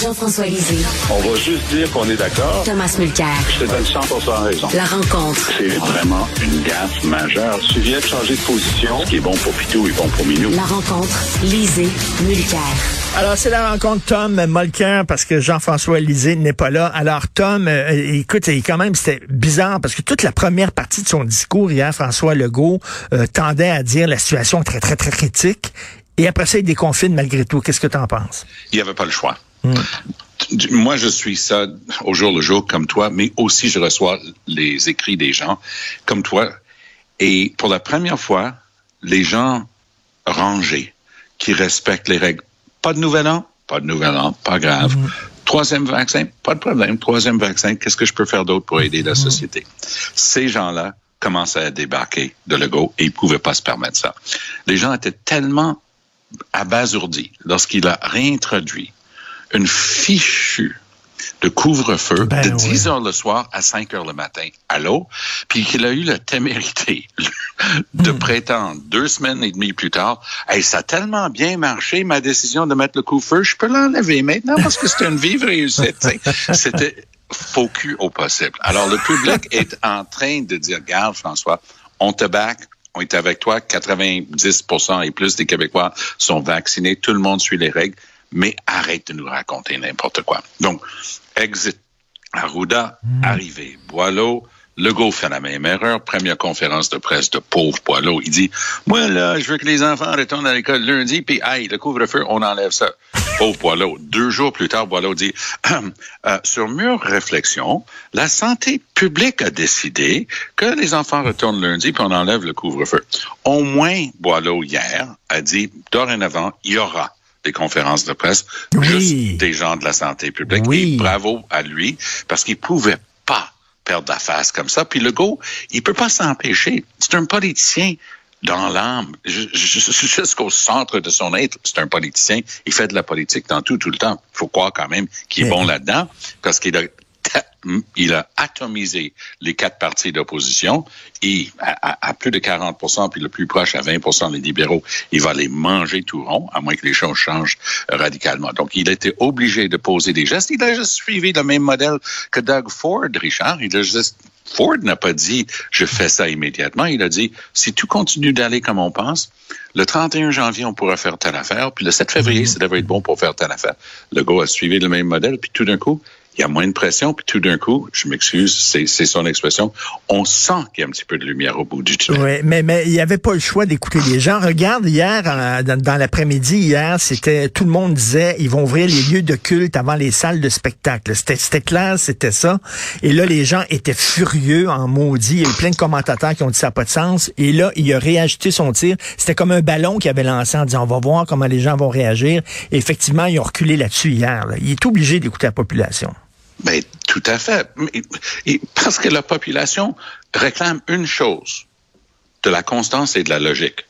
Jean-François Lisée. On va juste dire qu'on est d'accord. Thomas Mulcair. Je te donne 100 raison. La rencontre. C'est vraiment une gaffe majeure. Tu viens de changer de position. Ce qui est bon pour Pitou est bon pour Minou. La rencontre. Lisée. Mulcair. Alors, c'est la rencontre Tom Molker parce que Jean-François Lisée n'est pas là. Alors, Tom, euh, écoute, quand même, c'était bizarre parce que toute la première partie de son discours hier, François Legault euh, tendait à dire la situation est très, très, très critique. Et après ça, il déconfine malgré tout. Qu'est-ce que tu en penses? Il n'y avait pas le choix. Moi, je suis ça au jour le jour comme toi, mais aussi je reçois les écrits des gens comme toi. Et pour la première fois, les gens rangés, qui respectent les règles. Pas de nouvel an, pas de nouvel an, pas grave. Mm-hmm. Troisième vaccin, pas de problème. Troisième vaccin, qu'est-ce que je peux faire d'autre pour aider la mm-hmm. société? Ces gens-là commencent à débarquer de l'ego et ils ne pouvaient pas se permettre ça. Les gens étaient tellement abasourdis lorsqu'il a réintroduit une fichue de couvre-feu Ben de oui. 10 heures le soir à 5 heures le matin. Allô? Puis qu'il a eu la témérité de prétendre deux semaines et demie plus tard, hey, ça a tellement bien marché, ma décision de mettre le couvre-feu, je peux l'enlever maintenant parce que c'était une vive réussite. C'était faux cul au possible. Alors, le public est en train de dire, garde, François, on te back, on est avec toi, 90% et plus des Québécois sont vaccinés, tout le monde suit les règles, mais arrête de nous raconter n'importe quoi. Donc, exit Arruda, arrivé Boileau, Legault fait la même erreur. Première conférence de presse de pauvre Boileau. Il dit, moi, là, je veux que les enfants retournent à l'école lundi, puis, aïe, le couvre-feu, on enlève ça. Pauvre Boileau. Deux jours plus tard, Boileau dit, euh, sur mûre réflexion, la santé publique a décidé que les enfants retournent lundi, puis on enlève le couvre-feu. Au moins, Boileau, hier, a dit, dorénavant, il y aura des conférences de presse, Oui. juste des gens de la santé publique. Oui. Et bravo à lui, parce qu'il pouvait pas perdre la face comme ça. Puis Legault, il peut pas s'empêcher. C'est un politicien dans l'âme, ju- ju- jusqu'au centre de son être, c'est un politicien. Il fait de la politique dans tout, tout le temps. Il faut croire quand même qu'il est Mais- bon là-dedans, parce qu'il a il a atomisé les quatre partis d'opposition et à, à- à plus de 40% puis le plus proche à 20% les libéraux, il va les manger tout rond, à moins que les choses changent radicalement. Donc, il a été obligé de poser des gestes. Il a juste suivi le même modèle que Doug Ford, Richard. Il a juste Ford n'a pas dit je fais ça immédiatement. Il a dit si tout continue d'aller comme on pense, le 31 janvier on pourra faire telle affaire, puis le 7 février ça devrait être bon pour faire telle affaire. Le gars a suivi le même modèle, puis tout d'un coup il y a moins de pression, puis tout d'un coup, je m'excuse, c'est son expression, on sent qu'il y a un petit peu de lumière au bout du tunnel. Oui, mais mais il n'y avait pas le choix d'écouter les gens. Regarde, hier, dans, l'après-midi, hier, c'était tout le monde disait ils vont ouvrir les lieux de culte avant les salles de spectacle. C'était c'était clair, c'était ça. Et là, les gens étaient furieux en maudit. Il y a eu plein de commentateurs qui ont dit ça n'a pas de sens. Et là, il a réajusté son tir. C'était comme un ballon qu'il avait lancé en disant on va voir comment les gens vont réagir. Et effectivement, ils ont reculé là-dessus hier. Il est obligé d'écouter la population. Ben, tout à fait. Parce que la population réclame une chose, de la constance et de la logique.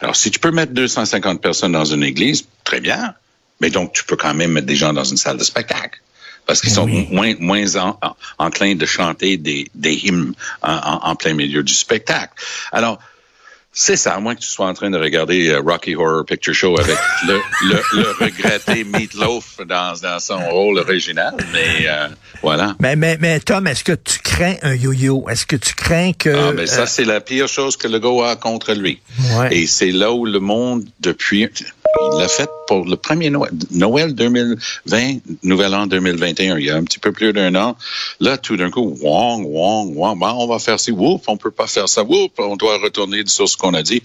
Alors, si tu peux mettre 250 personnes dans une église, très bien. Mais donc, tu peux quand même mettre des gens dans une salle de spectacle. Parce qu'ils sont Oui. moins, moins en- en- enclins de chanter des, des hymnes en, en- en plein milieu du spectacle. Alors, c'est ça, à moins que tu sois en train de regarder euh, Rocky Horror Picture Show avec le, le, le regretté Meatloaf dans, dans son rôle original. Mais euh, voilà. Mais, mais, mais Tom, est-ce que tu crains un yo-yo? Est-ce que tu crains que... Ah, mais ça, euh, c'est la pire chose que le gars a contre lui. Ouais. Et c'est là où le monde, depuis, il l'a fait pour le premier Noël, Noël 2020, Nouvel An 2021, il y a un petit peu plus d'un an. Là, tout d'un coup, wong, wong, wong, bon, on va faire ci, whoop, on peut pas faire ça, whoop, on doit retourner sur ce qu'on a dit.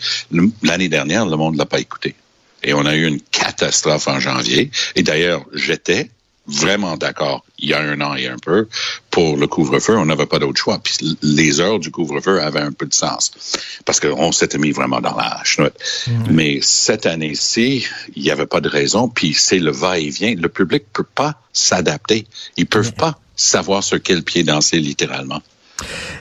L'année dernière, le monde l'a pas écouté. Et on a eu une catastrophe en janvier. Et d'ailleurs, j'étais vraiment d'accord il y a un an et un peu pour le couvre-feu. On n'avait pas d'autre choix. Puis les heures du couvre-feu avaient un peu de sens parce qu'on s'était mis vraiment dans la chenoute. Mais cette année-ci, il n'y avait pas de raison. Puis c'est le va-et-vient. Le public peut pas s'adapter. Ils peuvent pas savoir sur quel pied danser littéralement.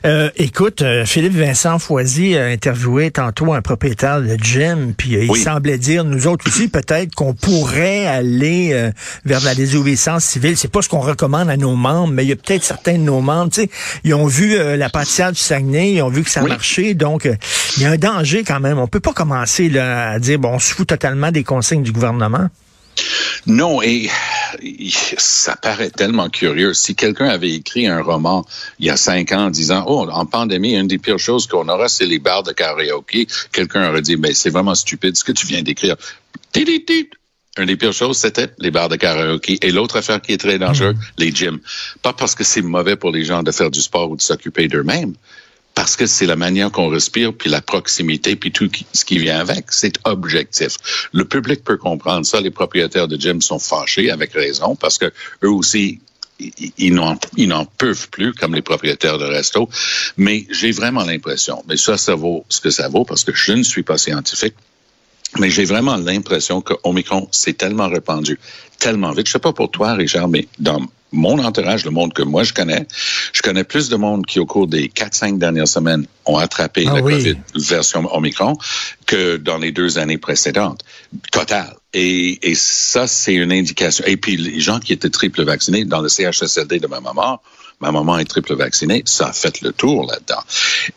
Euh, écoute, euh, Philippe Vincent Foisy a interviewé tantôt un propriétaire de gym, puis euh, il semblait dire, nous autres aussi, peut-être qu'on pourrait aller euh, vers la désobéissance civile. C'est pas ce qu'on recommande à nos membres, mais il y a peut-être certains de nos membres, tu sais, ils ont vu la pâtissière du Saguenay, ils ont vu que ça marchait, donc il y a un danger quand même. On peut pas commencer là, à dire, bon, on se fout totalement des consignes du gouvernement. Non, et ça paraît tellement curieux. Si quelqu'un avait écrit un roman il y a cinq ans en disant, oh, en pandémie, une des pires choses qu'on aura, c'est les bars de karaoké, quelqu'un aurait dit, ben, c'est vraiment stupide ce que tu viens d'écrire. Une des pires choses, c'était les bars de karaoké. Et l'autre affaire qui est très dangereuse, mm. les gyms. Pas parce que c'est mauvais pour les gens de faire du sport ou de s'occuper d'eux-mêmes, parce que c'est la manière qu'on respire, puis la proximité, puis tout ce qui vient avec. C'est objectif. Le public peut comprendre ça. Les propriétaires de gym sont fâchés avec raison parce que eux aussi ils n'en peuvent plus comme les propriétaires de resto. Mais j'ai vraiment l'impression, mais ça, ça vaut ce que ça vaut parce que je ne suis pas scientifique. Mais j'ai vraiment l'impression que Omicron s'est tellement répandu, tellement vite. Je sais pas pour toi, Richard, mais dans mon entourage, le monde que moi je connais, je connais plus de monde qui, au cours des 4-5 dernières semaines, ont attrapé ah la COVID version Omicron que dans les deux années précédentes. Total. Et, et ça, c'est une indication. Et puis, les gens qui étaient triple vaccinés dans le CHSLD de ma maman, ma maman est triple vaccinée, ça a fait le tour là-dedans.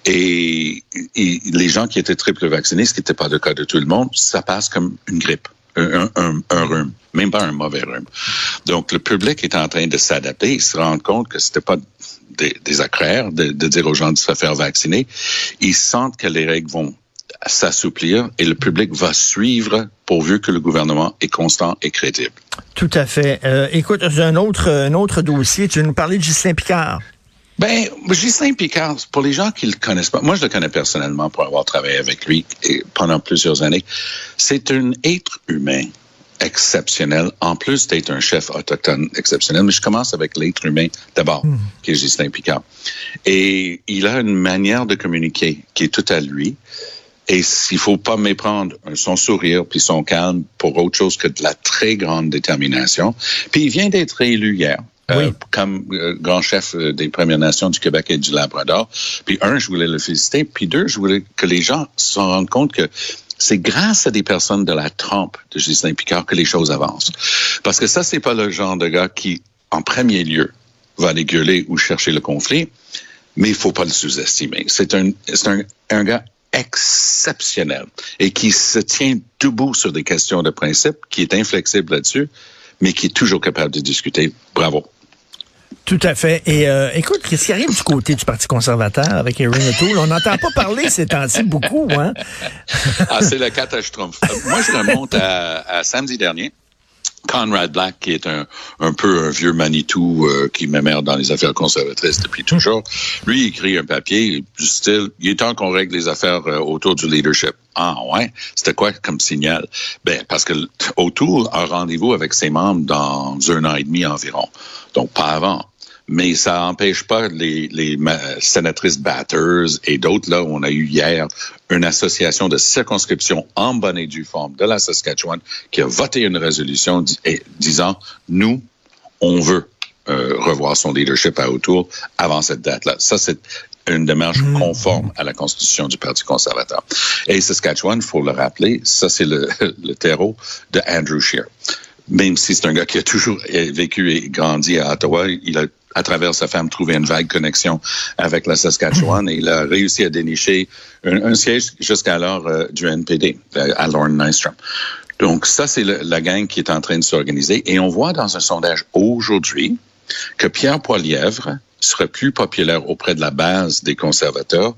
Et, et, les gens qui étaient triple vaccinés, ce qui n'était pas le cas de tout le monde, ça passe comme une grippe un, un, un, rhume, même pas un mauvais rhume. Donc, le public est en train de s'adapter. Il se rend compte que c'était pas des, des de, de, dire aux gens de se faire vacciner. Ils sentent que les règles vont s'assouplir et le public va suivre pourvu que le gouvernement est constant et crédible. Tout à fait. Euh, écoute, un autre, un autre dossier. Tu veux nous parler de Justin Picard? Ben, Justin Picard, pour les gens qui le connaissent pas, moi je le connais personnellement pour avoir travaillé avec lui pendant plusieurs années. C'est un être humain exceptionnel, en plus d'être un chef autochtone exceptionnel. Mais je commence avec l'être humain d'abord, hmm. qui est Justin Picard. Et il a une manière de communiquer qui est tout à lui. Et s'il faut pas méprendre son sourire puis son calme pour autre chose que de la très grande détermination. Puis il vient d'être élu hier. Euh, comme euh, grand chef euh, des Premières Nations du Québec et du Labrador. Puis un, je voulais le féliciter. Puis deux, je voulais que les gens se rendent compte que c'est grâce à des personnes de la trempe de Justin Picard que les choses avancent. Parce que ça, c'est pas le genre de gars qui, en premier lieu, va aller gueuler ou chercher le conflit, mais il faut pas le sous-estimer. C'est un, c'est un, un gars exceptionnel et qui se tient debout sur des questions de principe, qui est inflexible là-dessus, mais qui est toujours capable de discuter. Bravo. Tout à fait. Et euh, écoute, qu'est-ce qui arrive du côté du Parti conservateur avec Erin O'Toole? On n'entend pas parler ces temps-ci beaucoup, hein? ah, c'est le catastrophe. Moi, je remonte à, à samedi dernier. Conrad Black, qui est un, un peu un vieux Manitou euh, qui m'émerde dans les affaires conservatrices depuis toujours, lui il écrit un papier du style « Il est temps qu'on règle les affaires euh, autour du leadership ». Ah ouais? C'était quoi comme signal? Ben, parce que autour a rendez-vous avec ses membres dans un an et demi environ. Donc, pas avant mais ça n'empêche pas les, les sénatrices Batters et d'autres, là, on a eu hier une association de circonscription en bonne et due forme de la Saskatchewan qui a voté une résolution disant, nous, on veut euh, revoir son leadership à autour avant cette date-là. Ça, c'est une démarche mmh. conforme à la constitution du Parti conservateur. Et Saskatchewan, il faut le rappeler, ça, c'est le, le terreau de Andrew Scheer même si c'est un gars qui a toujours vécu et grandi à Ottawa, il a à travers sa femme, trouvé une vague connexion avec la Saskatchewan et il a réussi à dénicher un, siège jusqu'alors euh, du NPD, euh, à Lorne Nystrom. Donc ça, c'est la gang qui est en train de s'organiser. Et on voit dans un sondage aujourd'hui que Pierre Poilièvre serait plus populaire auprès de la base des conservateurs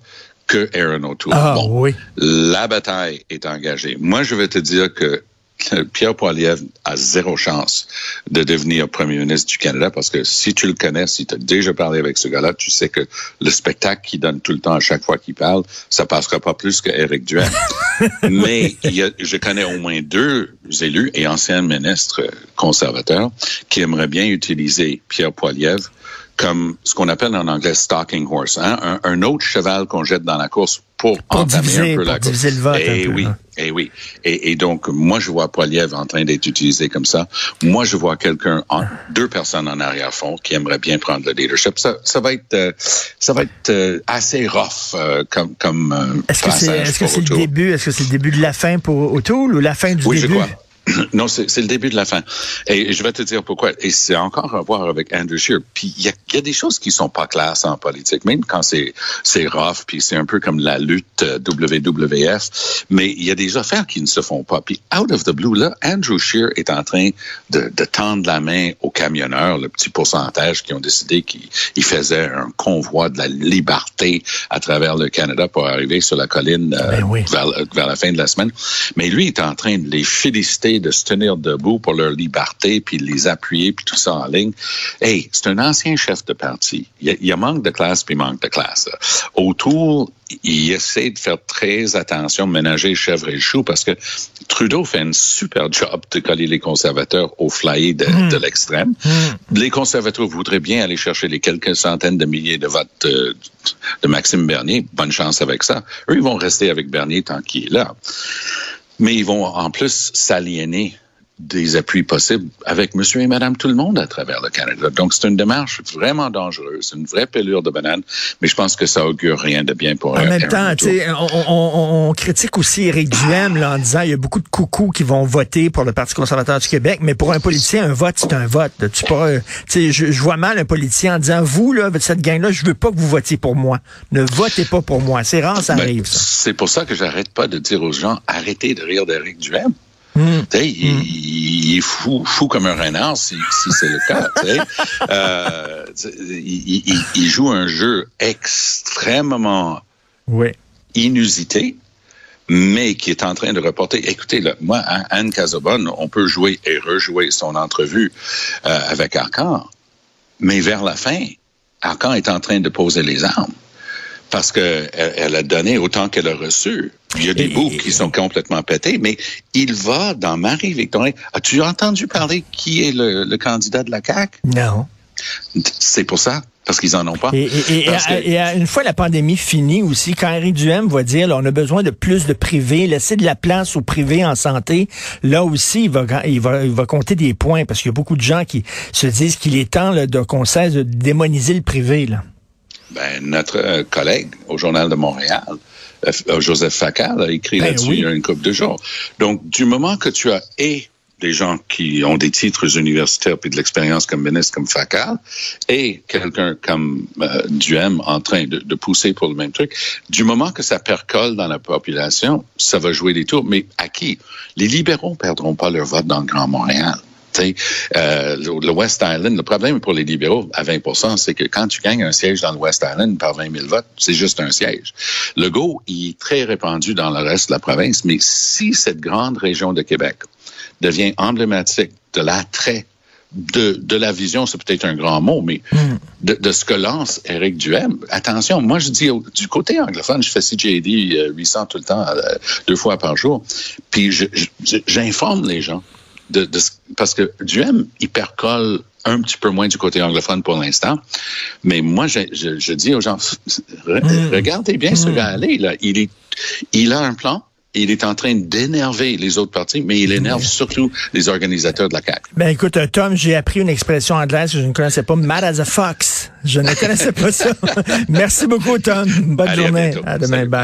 que Aaron O'Toole. Ah, oui. La bataille est engagée. Moi, je vais te dire que Pierre Poilievre a zéro chance de devenir premier ministre du Canada parce que si tu le connais, si tu as déjà parlé avec ce gars-là, tu sais que le spectacle qu'il donne tout le temps à chaque fois qu'il parle, ça passera pas plus que Éric Duhem. Mais il y a, je connais au moins deux élus et anciens ministres conservateurs qui aimeraient bien utiliser Pierre Poilievre comme ce qu'on appelle en anglais stalking horse, hein? un, un autre cheval qu'on jette dans la course pour, Pour entamer diviser, un peu pour la course. le vote Eh un peu, oui, hein. Eh oui. Et, et donc, moi, je vois Poilievre en train d'être utilisé comme ça. Moi, je vois quelqu'un, deux personnes en arrière-fond qui aimeraient bien prendre le leadership. Ça, ça va être, euh, ça va être euh, assez rough euh, comme, comme Est-ce que c'est que pour c'est le début, est-ce que c'est le début de la fin pour O'Toole ou la fin du Oui, je début? crois. Non, c'est le début de la fin. Et je vais te dire pourquoi. Et c'est encore à voir avec Andrew Scheer. Puis il y a, y a des choses qui sont pas classes en politique, même quand c'est c'est rough, puis c'est un peu comme la lutte euh, WWF. Mais il y a des affaires qui ne se font pas. Puis out of the blue, là, Andrew Scheer est en train de, de tendre la main aux camionneurs, le petit pourcentage qui ont décidé qu'ils ils faisaient un convoi de la liberté à travers le Canada pour arriver sur la colline euh, Ben oui. vers, vers la fin de la semaine. Mais lui est en train de les féliciter de se tenir debout pour leur liberté, puis de les appuyer, puis tout ça en ligne. Hey, c'est un ancien chef de parti. Il y a, manque de classe, puis manque de classe. Autour, il essaie de faire très attention, ménager chèvre et le chou, parce que Trudeau fait un super job de coller les conservateurs au flyer de, de l'extrême. Les conservateurs voudraient bien aller chercher les quelques centaines de milliers de votes euh, de Maxime Bernier. Bonne chance avec ça. Eux, ils vont rester avec Bernier tant qu'il est là. Mais ils vont en plus s'aliéner des appuis possibles avec monsieur et madame tout le monde à travers le Canada. Donc, c'est une démarche vraiment dangereuse, une vraie pelure de banane, mais je pense que ça augure rien de bien pour En même temps, on, on- critique aussi Éric Duhem là, en disant il y a beaucoup de coucous qui vont voter pour le Parti conservateur du Québec, mais pour un politicien, un vote, c'est un vote. Tu pas, je, je vois mal un politicien en disant vous, là, cette gang-là, je veux pas que vous votiez pour moi. Ne votez pas pour moi. C'est rare, ça Ben, arrive. C'est pour ça que j'arrête pas de dire aux gens, arrêtez de rire d'Éric Duhem. Tu sais, il, il est fou, fou comme un renard si, si c'est le cas. Euh, il, il- il joue un jeu extrêmement Oui. inusité, mais qui est en train de reporter. Écoutez, là, moi, Anne Cazabonne, on peut jouer et rejouer son entrevue euh, avec Arcan, mais vers la fin, Arcan est en train de poser les armes parce que elle, elle a donné autant qu'elle a reçu. Il y a des Et- bouts et- qui sont complètement pétés, mais il va dans Marie-Victorine. As-tu entendu parler qui est le, le candidat de la CAQ? Non. C'est pour ça, parce qu'ils en ont pas. Et, et- et- Parce que- et- et une fois la pandémie finie aussi, quand Éric Duhem va dire là, on a besoin de plus de privé, laisser de la place au privé en santé, là aussi, il va, il va, il va compter des points parce qu'il y a beaucoup de gens qui se disent qu'il est temps là, de, qu'on cesse de démoniser le privé. Là. Ben, notre euh, collègue au Journal de Montréal, euh, euh, Joseph Facal, a écrit Ben là-dessus oui. il y a une couple de jours. Donc, du moment que tu as et des gens qui ont des titres universitaires puis de l'expérience comme ministre comme Facal et quelqu'un comme euh, Duhem en train de, de pousser pour le même truc, du moment que ça percole dans la population, ça va jouer des tours. Mais à qui? Les libéraux perdront pas leur vote dans le Grand Montréal. Euh, le West Island, le problème pour les libéraux à 20% c'est que quand tu gagnes un siège dans le West Island par 20 000 votes, c'est juste un siège. Le go, il est très répandu dans le reste de la province, mais si cette grande région de Québec devient emblématique de l'attrait de, de la vision, c'est peut-être un grand mot, mais de, de ce que lance Éric Duhem. Attention, moi je dis au- du côté anglophone, je fais CJD euh, 800 tout le temps, euh, deux fois par jour, puis j'informe les gens de, de ce- parce que Duhem, il percole un petit peu moins du côté anglophone pour l'instant, mais moi je, je, je dis aux gens, re- regardez bien ce gars aller là, il est, il a un plan. Il est en train d'énerver les autres partis, mais il énerve surtout les organisateurs de la CAQ. Ben écoute, euh, Tom, j'ai appris une expression anglaise que je ne connaissais pas, mad as a fox. Je ne connaissais pas ça. Merci beaucoup, Tom. Bonne Allez, journée. À demain. Salut. Bye.